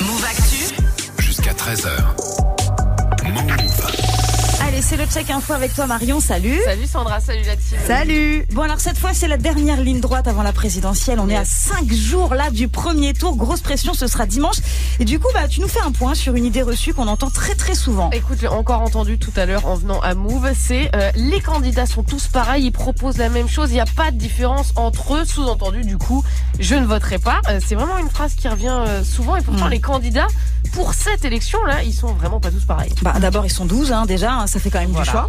Move Actu. Jusqu'à 13h. Move. Allez, c'est le check info avec toi Marion, salut. Salut Sandra, salut la team. Salut. Bon alors cette fois c'est la dernière ligne droite avant la présidentielle. On est à 5 jours là du premier tour. Grosse pression, ce sera dimanche. Et du coup, bah tu nous fais un point sur une idée reçue qu'on entend très très souvent. Écoute, j'ai encore entendu tout à l'heure en venant à Move, c'est euh, les candidats sont tous pareils, ils proposent la même chose, il n'y a pas de différence entre eux. Sous-entendu, du coup, je ne voterai pas. Euh, c'est vraiment une phrase qui revient euh, souvent et pourtant Mm. les candidats pour cette élection là, ils sont vraiment pas tous pareils. Bah d'abord ils sont 12 hein, déjà, hein, ça fait quand même Voilà. du choix.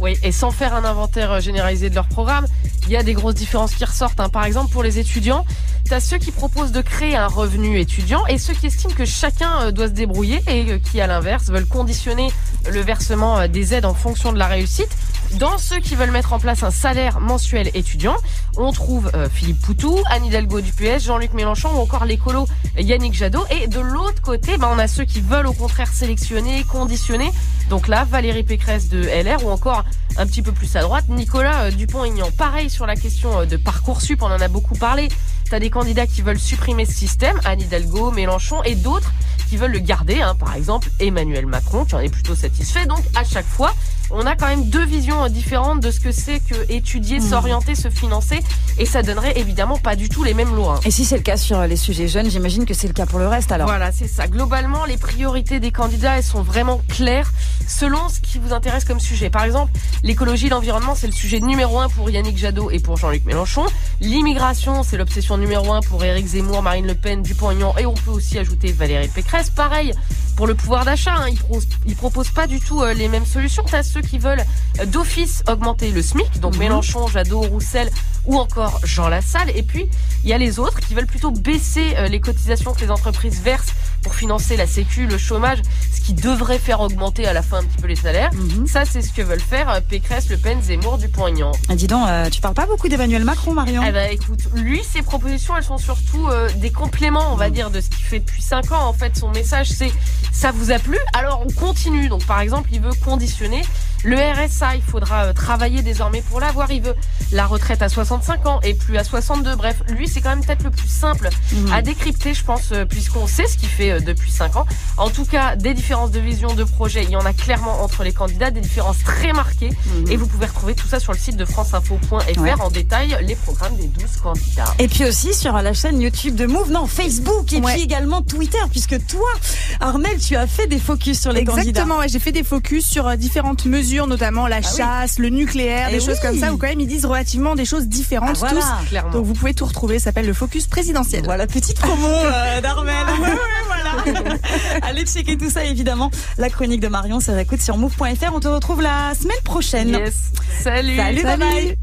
Oui, et sans faire un inventaire euh, généralisé de leur programme, il y a des grosses différences qui ressortent. hein. Par exemple, pour les étudiants, tu as ceux qui proposent de créer un revenu étudiant et ceux qui estiment que chacun euh, doit se débrouiller et euh, qui, à l'inverse, veulent conditionner le versement des aides en fonction de la réussite. Dans ceux qui veulent mettre en place un salaire mensuel étudiant, on trouve euh, Philippe Poutou, Anne Hidalgo du PS, Jean-Luc Mélenchon ou encore l'écolo Yannick Jadot. Et de l'autre côté, bah, on a ceux qui veulent au contraire sélectionner, conditionner. Donc là, Valérie Pécresse de LR ou encore un petit peu plus à droite, Nicolas euh, Dupont-Aignan. Pareil sur la question euh, de Parcoursup, on en a beaucoup parlé. T'as des candidats qui veulent supprimer ce système, Anne Hidalgo, Mélenchon, et d'autres qui veulent le garder. hein. Par exemple, Emmanuel Macron, qui en est plutôt satisfait. Donc à chaque fois, on a quand même deux visions euh, différentes de ce que c'est que étudier, Mhm. s'orienter, se financer, et ça donnerait évidemment pas du tout les mêmes lois. hein. Et si c'est le cas sur les sujets jeunes, j'imagine que c'est le cas pour le reste alors. Voilà, c'est ça. Globalement, les priorités des candidats, elles sont vraiment claires selon ce qui vous intéresse comme sujet. Par exemple, l'écologie, l'environnement, c'est le sujet numéro un pour Yannick Jadot et pour Jean-Luc Mélenchon. L'immigration, c'est l'obsession numéro un pour Éric Zemmour, Marine Le Pen, Dupont-Aignan et on peut aussi ajouter Valérie Pécresse. Pareil pour le pouvoir d'achat, hein, ils, pro- ils proposent pas du tout euh, les mêmes solutions. T'as ceux qui veulent euh, d'office augmenter le SMIC, donc Mhm. Mélenchon, Jadot, Roussel ou encore Jean Lassalle. Et puis, il y a les autres qui veulent plutôt baisser euh, les cotisations que les entreprises versent pour financer la sécu, le chômage, ce qui devrait faire augmenter à la fin un petit peu les salaires. Mhm. Ça, c'est ce que veulent faire euh, Pécresse, Le Pen, Zemmour, Dupont-Aignan. Ah, Dis donc, euh, tu parles pas beaucoup d'Emmanuel Macron Marion Eh ben, écoute, lui, ses propositions, elles sont surtout euh, des compléments, on va dire, de ce qu'il fait depuis 5 ans. En fait, son message, c'est ça vous a plu, alors on continue. Donc, par exemple, il veut conditionner le RSA. Il faudra euh, travailler désormais pour l'avoir. Il veut la retraite à 65 ans et plus à 62. Bref, lui, c'est quand même peut-être le plus simple Mhm. à décrypter, je pense, euh, puisqu'on sait ce qu'il fait euh, depuis 5 ans. En tout cas, des différences de vision, de projet, il y en a clairement entre les candidats, des différences très marquées. Mhm. Et vous pouvez retrouver tout ça sur le site de franceinfo.fr Ouais. en détail, les programmes des 12 candidats. Et puis aussi sur la chaîne YouTube de Move, non, Facebook et Ouais. puis également Twitter, puisque toi, Armel, tu as fait des focus sur les candidats. Exactement, ouais, j'ai fait des focus sur différentes mesures, notamment la Ah oui. chasse, le nucléaire, Eh des choses comme ça, où quand même ils disent relativement des choses différentes Ah, voilà. tous. Clairement. Donc vous pouvez tout retrouver, ça s'appelle le focus présidentiel. Voilà, petite promo euh, d'Armel. Ouais, ouais, voilà. Allez checker tout ça, évidemment. La chronique de Marion, ça s'écoute sur move.fr. On te retrouve la semaine prochaine. Yes. Salut. Salut, bye bye.